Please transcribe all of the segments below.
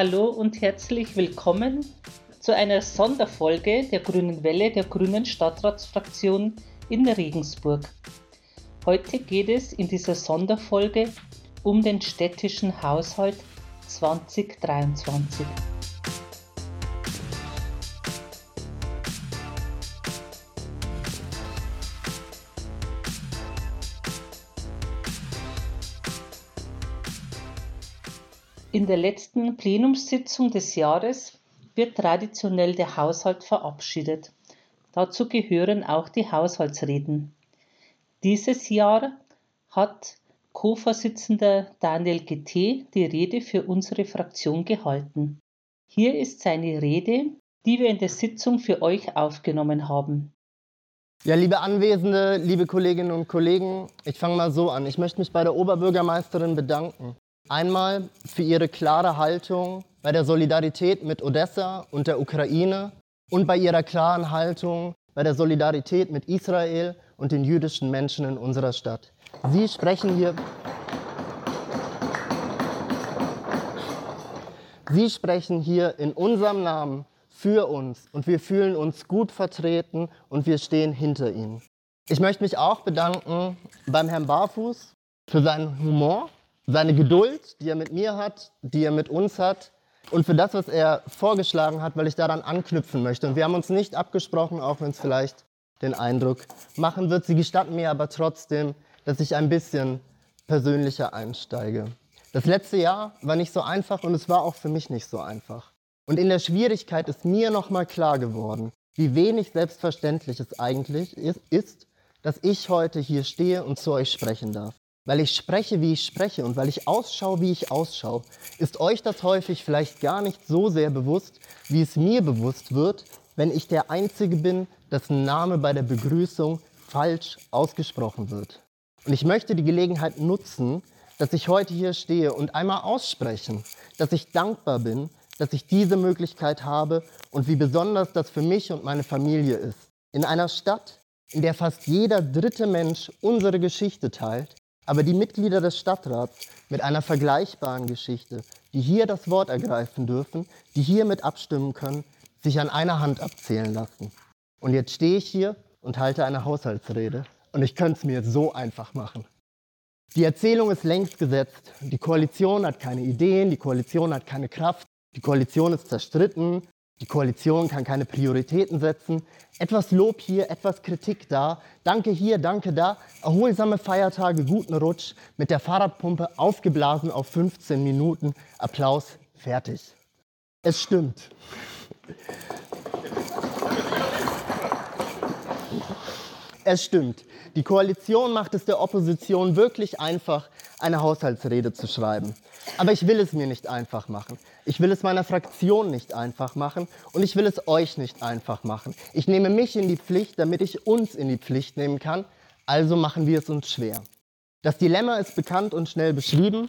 Hallo und herzlich willkommen zu einer Sonderfolge der Grünen Welle der Grünen Stadtratsfraktion in Regensburg. Heute geht es in dieser Sonderfolge um den städtischen Haushalt 2023. In der letzten Plenumssitzung des Jahres wird traditionell der Haushalt verabschiedet. Dazu gehören auch die Haushaltsreden. Dieses Jahr hat Co-Vorsitzender Daniel GT die Rede für unsere Fraktion gehalten. Hier ist seine Rede, die wir in der Sitzung für euch aufgenommen haben. Ja, liebe Anwesende, liebe Kolleginnen und Kollegen, ich fange mal so an. Ich möchte mich bei der Oberbürgermeisterin bedanken. Einmal für ihre klare Haltung bei der Solidarität mit Odessa und der Ukraine und bei ihrer klaren Haltung bei der Solidarität mit Israel und den jüdischen Menschen in unserer Stadt. Sie sprechen hier Sie sprechen hier in unserem Namen für uns und wir fühlen uns gut vertreten und wir stehen hinter Ihnen. Ich möchte mich auch bedanken beim Herrn Barfuß für seinen Humor seine Geduld, die er mit mir hat, die er mit uns hat und für das, was er vorgeschlagen hat, weil ich daran anknüpfen möchte. Und wir haben uns nicht abgesprochen, auch wenn es vielleicht den Eindruck machen wird. Sie gestatten mir aber trotzdem, dass ich ein bisschen persönlicher einsteige. Das letzte Jahr war nicht so einfach und es war auch für mich nicht so einfach. Und in der Schwierigkeit ist mir nochmal klar geworden, wie wenig selbstverständlich es eigentlich ist, dass ich heute hier stehe und zu euch sprechen darf weil ich spreche, wie ich spreche und weil ich ausschaue, wie ich ausschaue, ist euch das häufig vielleicht gar nicht so sehr bewusst, wie es mir bewusst wird, wenn ich der Einzige bin, dessen Name bei der Begrüßung falsch ausgesprochen wird. Und ich möchte die Gelegenheit nutzen, dass ich heute hier stehe und einmal aussprechen, dass ich dankbar bin, dass ich diese Möglichkeit habe und wie besonders das für mich und meine Familie ist. In einer Stadt, in der fast jeder dritte Mensch unsere Geschichte teilt, aber die Mitglieder des Stadtrats mit einer vergleichbaren Geschichte, die hier das Wort ergreifen dürfen, die hier mit abstimmen können, sich an einer Hand abzählen lassen. Und jetzt stehe ich hier und halte eine Haushaltsrede. Und ich könnte es mir so einfach machen. Die Erzählung ist längst gesetzt. Die Koalition hat keine Ideen, die Koalition hat keine Kraft, die Koalition ist zerstritten, die Koalition kann keine Prioritäten setzen. Etwas Lob hier, etwas Kritik da. Danke hier, danke da. Erholsame Feiertage, guten Rutsch. Mit der Fahrradpumpe aufgeblasen auf 15 Minuten. Applaus, fertig. Es stimmt. Es stimmt. Die Koalition macht es der Opposition wirklich einfach, eine Haushaltsrede zu schreiben. Aber ich will es mir nicht einfach machen. Ich will es meiner Fraktion nicht einfach machen und ich will es euch nicht einfach machen. Ich nehme mich in die Pflicht, damit ich uns in die Pflicht nehmen kann. Also machen wir es uns schwer. Das Dilemma ist bekannt und schnell beschrieben.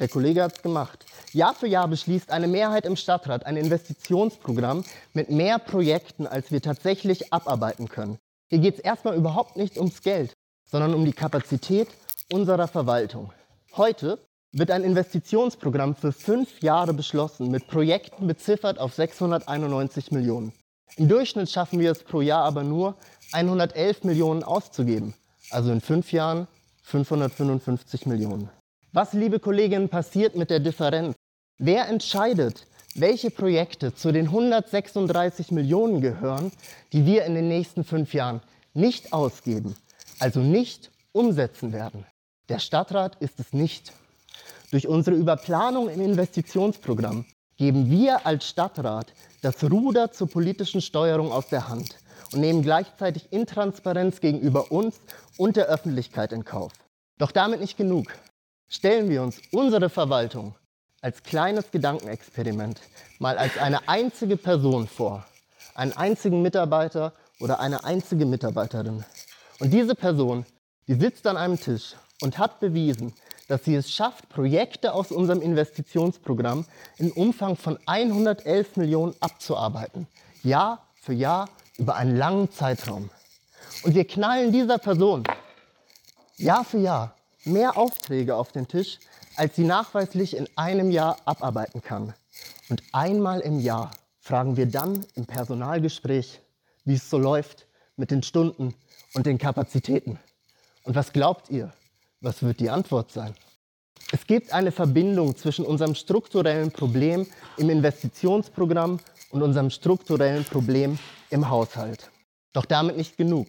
Der Kollege hat es gemacht. Jahr für Jahr beschließt eine Mehrheit im Stadtrat ein Investitionsprogramm mit mehr Projekten, als wir tatsächlich abarbeiten können. Hier geht es erstmal überhaupt nicht ums Geld, sondern um die Kapazität unserer Verwaltung. Heute wird ein Investitionsprogramm für fünf Jahre beschlossen, mit Projekten beziffert auf 691 Millionen. Im Durchschnitt schaffen wir es pro Jahr aber nur, 111 Millionen auszugeben. Also in fünf Jahren 555 Millionen. Was, liebe Kolleginnen, passiert mit der Differenz? Wer entscheidet, welche Projekte zu den 136 Millionen gehören, die wir in den nächsten fünf Jahren nicht ausgeben, also nicht umsetzen werden? Der Stadtrat ist es nicht. Durch unsere Überplanung im Investitionsprogramm geben wir als Stadtrat das Ruder zur politischen Steuerung aus der Hand und nehmen gleichzeitig Intransparenz gegenüber uns und der Öffentlichkeit in Kauf. Doch damit nicht genug. Stellen wir uns unsere Verwaltung als kleines Gedankenexperiment mal als eine einzige Person vor, einen einzigen Mitarbeiter oder eine einzige Mitarbeiterin. Und diese Person, die sitzt an einem Tisch und hat bewiesen, dass sie es schafft, Projekte aus unserem Investitionsprogramm im Umfang von 111 Millionen abzuarbeiten. Jahr für Jahr über einen langen Zeitraum. Und wir knallen dieser Person Jahr für Jahr mehr Aufträge auf den Tisch, als sie nachweislich in einem Jahr abarbeiten kann. Und einmal im Jahr fragen wir dann im Personalgespräch, wie es so läuft mit den Stunden und den Kapazitäten. Und was glaubt ihr? Was wird die Antwort sein? Es gibt eine Verbindung zwischen unserem strukturellen Problem im Investitionsprogramm und unserem strukturellen Problem im Haushalt. Doch damit nicht genug.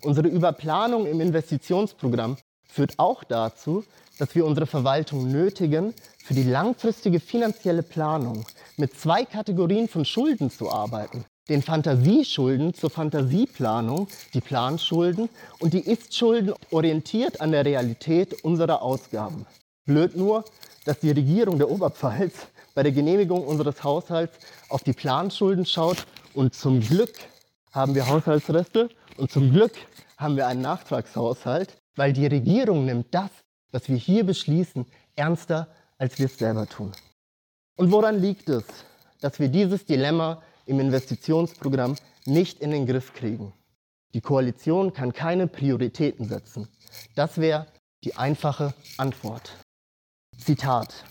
Unsere Überplanung im Investitionsprogramm führt auch dazu, dass wir unsere Verwaltung nötigen, für die langfristige finanzielle Planung mit zwei Kategorien von Schulden zu arbeiten. Den Fantasieschulden zur Fantasieplanung, die Planschulden, und die Ist-Schulden orientiert an der Realität unserer Ausgaben. Blöd nur, dass die Regierung der Oberpfalz bei der Genehmigung unseres Haushalts auf die Planschulden schaut und zum Glück haben wir Haushaltsreste und zum Glück haben wir einen Nachtragshaushalt, weil die Regierung nimmt das, was wir hier beschließen, ernster, als wir es selber tun. Und woran liegt es, dass wir dieses Dilemma im Investitionsprogramm nicht in den Griff kriegen? Die Koalition kann keine Prioritäten setzen. Das wäre die einfache Antwort. Zitat.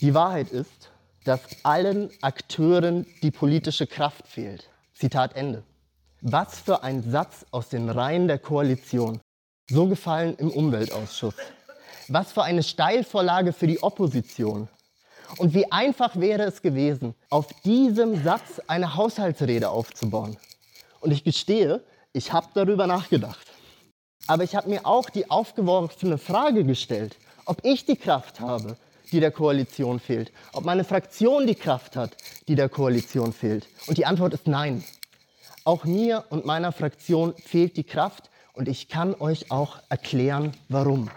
Die Wahrheit ist, dass allen Akteuren die politische Kraft fehlt. Zitat Ende. Was für ein Satz aus den Reihen der Koalition. So gefallen im Umweltausschuss. Was für eine Steilvorlage für die Opposition. Und wie einfach wäre es gewesen, auf diesem Satz eine Haushaltsrede aufzubauen. Und ich gestehe, ich habe darüber nachgedacht. Aber ich habe mir auch die aufgeworfene Frage gestellt, ob ich die Kraft habe, die der Koalition fehlt, ob meine Fraktion die Kraft hat, die der Koalition fehlt. Und die Antwort ist nein. Auch mir und meiner Fraktion fehlt die Kraft und ich kann euch auch erklären, warum.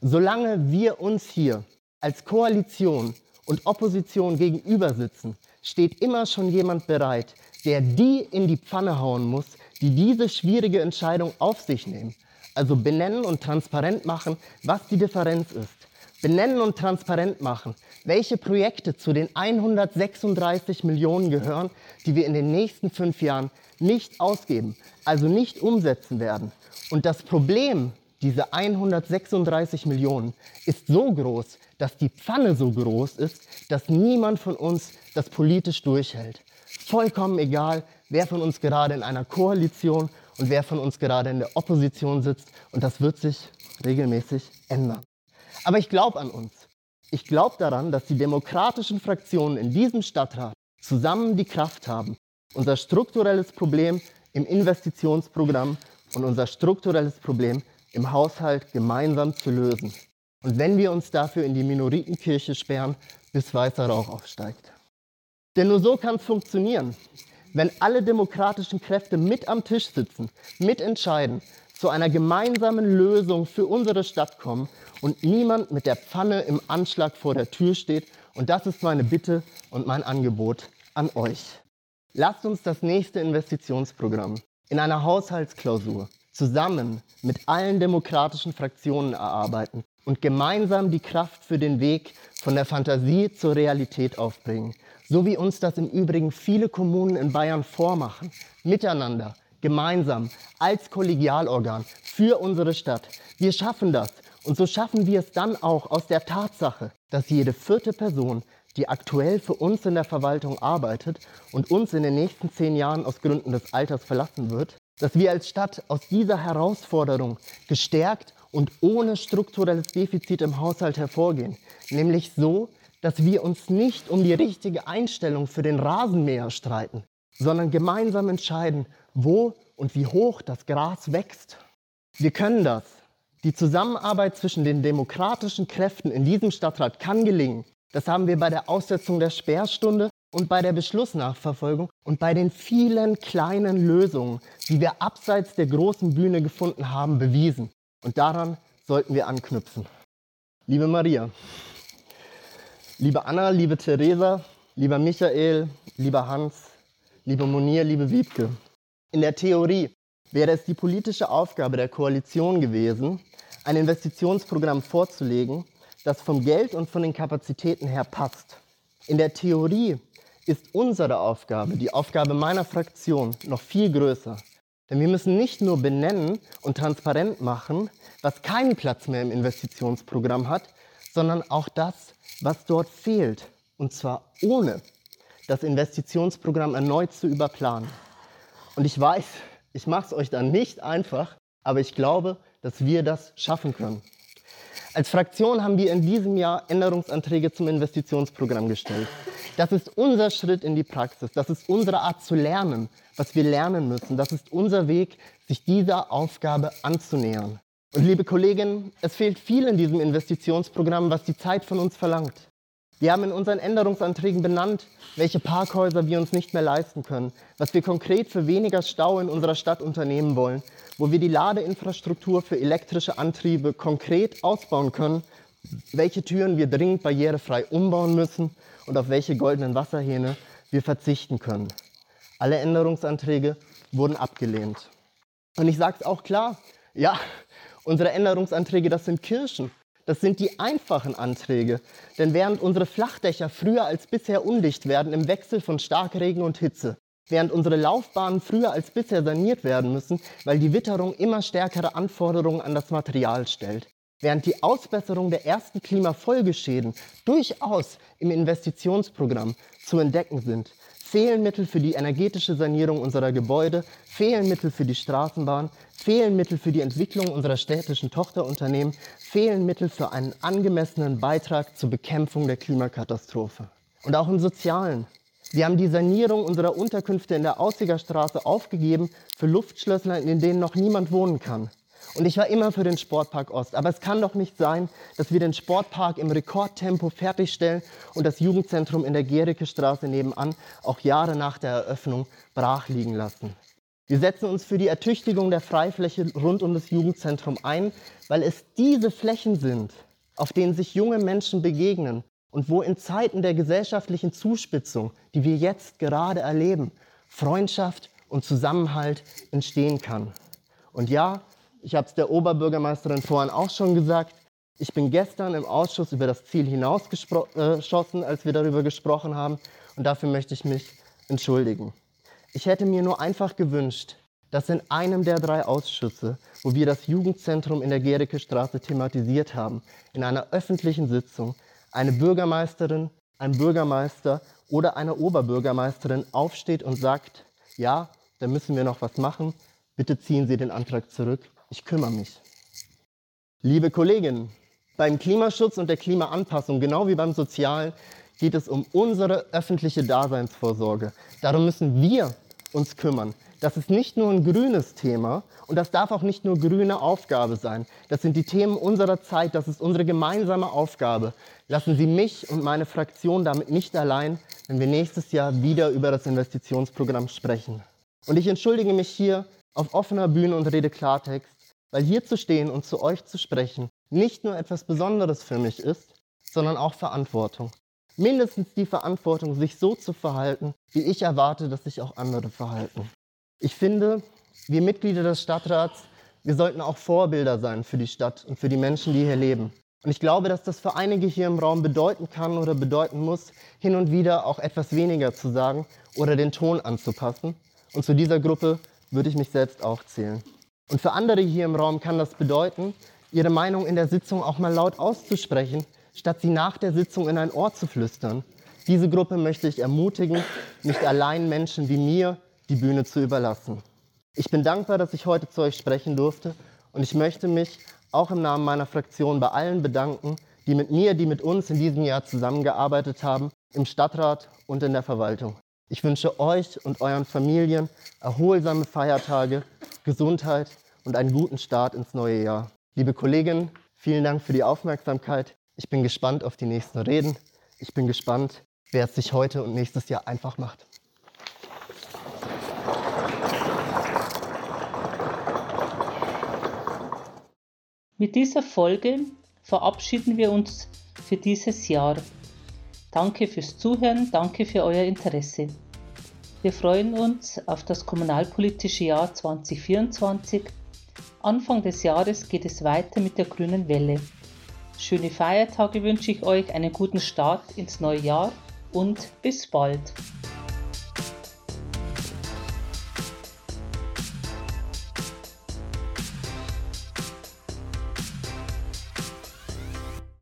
Solange wir uns hier als Koalition und Opposition gegenüber sitzen, steht immer schon jemand bereit, der die in die Pfanne hauen muss, die diese schwierige Entscheidung auf sich nehmen. Also benennen und transparent machen, was die Differenz ist benennen und transparent machen, welche Projekte zu den 136 Millionen gehören, die wir in den nächsten fünf Jahren nicht ausgeben, also nicht umsetzen werden. Und das Problem dieser 136 Millionen ist so groß, dass die Pfanne so groß ist, dass niemand von uns das politisch durchhält. Vollkommen egal, wer von uns gerade in einer Koalition und wer von uns gerade in der Opposition sitzt. Und das wird sich regelmäßig ändern. Aber ich glaube an uns. Ich glaube daran, dass die demokratischen Fraktionen in diesem Stadtrat zusammen die Kraft haben, unser strukturelles Problem im Investitionsprogramm und unser strukturelles Problem im Haushalt gemeinsam zu lösen. Und wenn wir uns dafür in die Minoritenkirche sperren, bis weißer Rauch aufsteigt. Denn nur so kann es funktionieren. Wenn alle demokratischen Kräfte mit am Tisch sitzen, mitentscheiden, zu einer gemeinsamen Lösung für unsere Stadt kommen und niemand mit der Pfanne im Anschlag vor der Tür steht. Und das ist meine Bitte und mein Angebot an euch. Lasst uns das nächste Investitionsprogramm in einer Haushaltsklausur zusammen mit allen demokratischen Fraktionen erarbeiten und gemeinsam die Kraft für den Weg von der Fantasie zur Realität aufbringen. So wie uns das im Übrigen viele Kommunen in Bayern vormachen. Miteinander, gemeinsam, als Kollegialorgan für unsere Stadt. Wir schaffen das. Und so schaffen wir es dann auch aus der Tatsache, dass jede vierte Person, die aktuell für uns in der Verwaltung arbeitet und uns in den nächsten zehn Jahren aus Gründen des Alters verlassen wird, dass wir als Stadt aus dieser Herausforderung gestärkt und ohne strukturelles Defizit im Haushalt hervorgehen. Nämlich so, dass wir uns nicht um die richtige Einstellung für den Rasenmäher streiten, sondern gemeinsam entscheiden, wo und wie hoch das Gras wächst. Wir können das. Die Zusammenarbeit zwischen den demokratischen Kräften in diesem Stadtrat kann gelingen. Das haben wir bei der Aussetzung der Sperrstunde und bei der Beschlussnachverfolgung und bei den vielen kleinen Lösungen, die wir abseits der großen Bühne gefunden haben, bewiesen. Und daran sollten wir anknüpfen. Liebe Maria, liebe Anna, liebe Theresa, lieber Michael, lieber Hans, liebe Monier, liebe Wiebke, in der Theorie wäre es die politische Aufgabe der Koalition gewesen, ein Investitionsprogramm vorzulegen, das vom Geld und von den Kapazitäten her passt. In der Theorie ist unsere Aufgabe, die Aufgabe meiner Fraktion, noch viel größer. Denn wir müssen nicht nur benennen und transparent machen, was keinen Platz mehr im Investitionsprogramm hat, sondern auch das, was dort fehlt. Und zwar ohne das Investitionsprogramm erneut zu überplanen. Und ich weiß, ich mache es euch dann nicht einfach, aber ich glaube, dass wir das schaffen können. Als Fraktion haben wir in diesem Jahr Änderungsanträge zum Investitionsprogramm gestellt. Das ist unser Schritt in die Praxis. Das ist unsere Art zu lernen, was wir lernen müssen. Das ist unser Weg, sich dieser Aufgabe anzunähern. Und liebe Kolleginnen, es fehlt viel in diesem Investitionsprogramm, was die Zeit von uns verlangt. Wir haben in unseren Änderungsanträgen benannt, welche Parkhäuser wir uns nicht mehr leisten können, was wir konkret für weniger Stau in unserer Stadt unternehmen wollen, wo wir die Ladeinfrastruktur für elektrische Antriebe konkret ausbauen können, welche Türen wir dringend barrierefrei umbauen müssen und auf welche goldenen Wasserhähne wir verzichten können. Alle Änderungsanträge wurden abgelehnt. Und ich sage es auch klar, ja, unsere Änderungsanträge, das sind Kirschen. Das sind die einfachen Anträge. Denn während unsere Flachdächer früher als bisher undicht werden im Wechsel von Starkregen und Hitze, während unsere Laufbahnen früher als bisher saniert werden müssen, weil die Witterung immer stärkere Anforderungen an das Material stellt, während die Ausbesserung der ersten Klimafolgeschäden durchaus im Investitionsprogramm zu entdecken sind, fehlen Mittel für die energetische Sanierung unserer Gebäude, fehlen Mittel für die Straßenbahn, fehlen Mittel für die Entwicklung unserer städtischen Tochterunternehmen, fehlen Mittel für einen angemessenen Beitrag zur Bekämpfung der Klimakatastrophe. Und auch im Sozialen. Wir haben die Sanierung unserer Unterkünfte in der Aussiger Straße aufgegeben für Luftschlösser, in denen noch niemand wohnen kann. Und ich war immer für den Sportpark Ost. Aber es kann doch nicht sein, dass wir den Sportpark im Rekordtempo fertigstellen und das Jugendzentrum in der Gericke Straße nebenan auch Jahre nach der Eröffnung brach liegen lassen. Wir setzen uns für die Ertüchtigung der Freifläche rund um das Jugendzentrum ein, weil es diese Flächen sind, auf denen sich junge Menschen begegnen und wo in Zeiten der gesellschaftlichen Zuspitzung, die wir jetzt gerade erleben, Freundschaft und Zusammenhalt entstehen kann. Und ja, ich habe es der Oberbürgermeisterin vorhin auch schon gesagt, ich bin gestern im Ausschuss über das Ziel hinausgeschossen, als wir darüber gesprochen haben, und dafür möchte ich mich entschuldigen. Ich hätte mir nur einfach gewünscht, dass in einem der drei Ausschüsse, wo wir das Jugendzentrum in der Gericke Straße thematisiert haben, in einer öffentlichen Sitzung eine Bürgermeisterin, ein Bürgermeister oder eine Oberbürgermeisterin aufsteht und sagt, ja, da müssen wir noch was machen, bitte ziehen Sie den Antrag zurück, ich kümmere mich. Liebe Kolleginnen, beim Klimaschutz und der Klimaanpassung, genau wie beim Sozialen, geht es um unsere öffentliche Daseinsvorsorge. Darum müssen wir uns kümmern. Das ist nicht nur ein grünes Thema und das darf auch nicht nur grüne Aufgabe sein. Das sind die Themen unserer Zeit, das ist unsere gemeinsame Aufgabe. Lassen Sie mich und meine Fraktion damit nicht allein, wenn wir nächstes Jahr wieder über das Investitionsprogramm sprechen. Und ich entschuldige mich hier auf offener Bühne und rede Klartext, weil hier zu stehen und zu euch zu sprechen nicht nur etwas Besonderes für mich ist, sondern auch Verantwortung mindestens die Verantwortung, sich so zu verhalten, wie ich erwarte, dass sich auch andere verhalten. Ich finde, wir Mitglieder des Stadtrats, wir sollten auch Vorbilder sein für die Stadt und für die Menschen, die hier leben. Und ich glaube, dass das für einige hier im Raum bedeuten kann oder bedeuten muss, hin und wieder auch etwas weniger zu sagen oder den Ton anzupassen. Und zu dieser Gruppe würde ich mich selbst auch zählen. Und für andere hier im Raum kann das bedeuten, ihre Meinung in der Sitzung auch mal laut auszusprechen statt sie nach der Sitzung in ein Ohr zu flüstern. Diese Gruppe möchte ich ermutigen, nicht allein Menschen wie mir die Bühne zu überlassen. Ich bin dankbar, dass ich heute zu euch sprechen durfte und ich möchte mich auch im Namen meiner Fraktion bei allen bedanken, die mit mir, die mit uns in diesem Jahr zusammengearbeitet haben, im Stadtrat und in der Verwaltung. Ich wünsche euch und euren Familien erholsame Feiertage, Gesundheit und einen guten Start ins neue Jahr. Liebe Kolleginnen, vielen Dank für die Aufmerksamkeit. Ich bin gespannt auf die nächsten Reden. Ich bin gespannt, wer es sich heute und nächstes Jahr einfach macht. Mit dieser Folge verabschieden wir uns für dieses Jahr. Danke fürs Zuhören, danke für euer Interesse. Wir freuen uns auf das kommunalpolitische Jahr 2024. Anfang des Jahres geht es weiter mit der grünen Welle. Schöne Feiertage wünsche ich euch, einen guten Start ins neue Jahr und bis bald.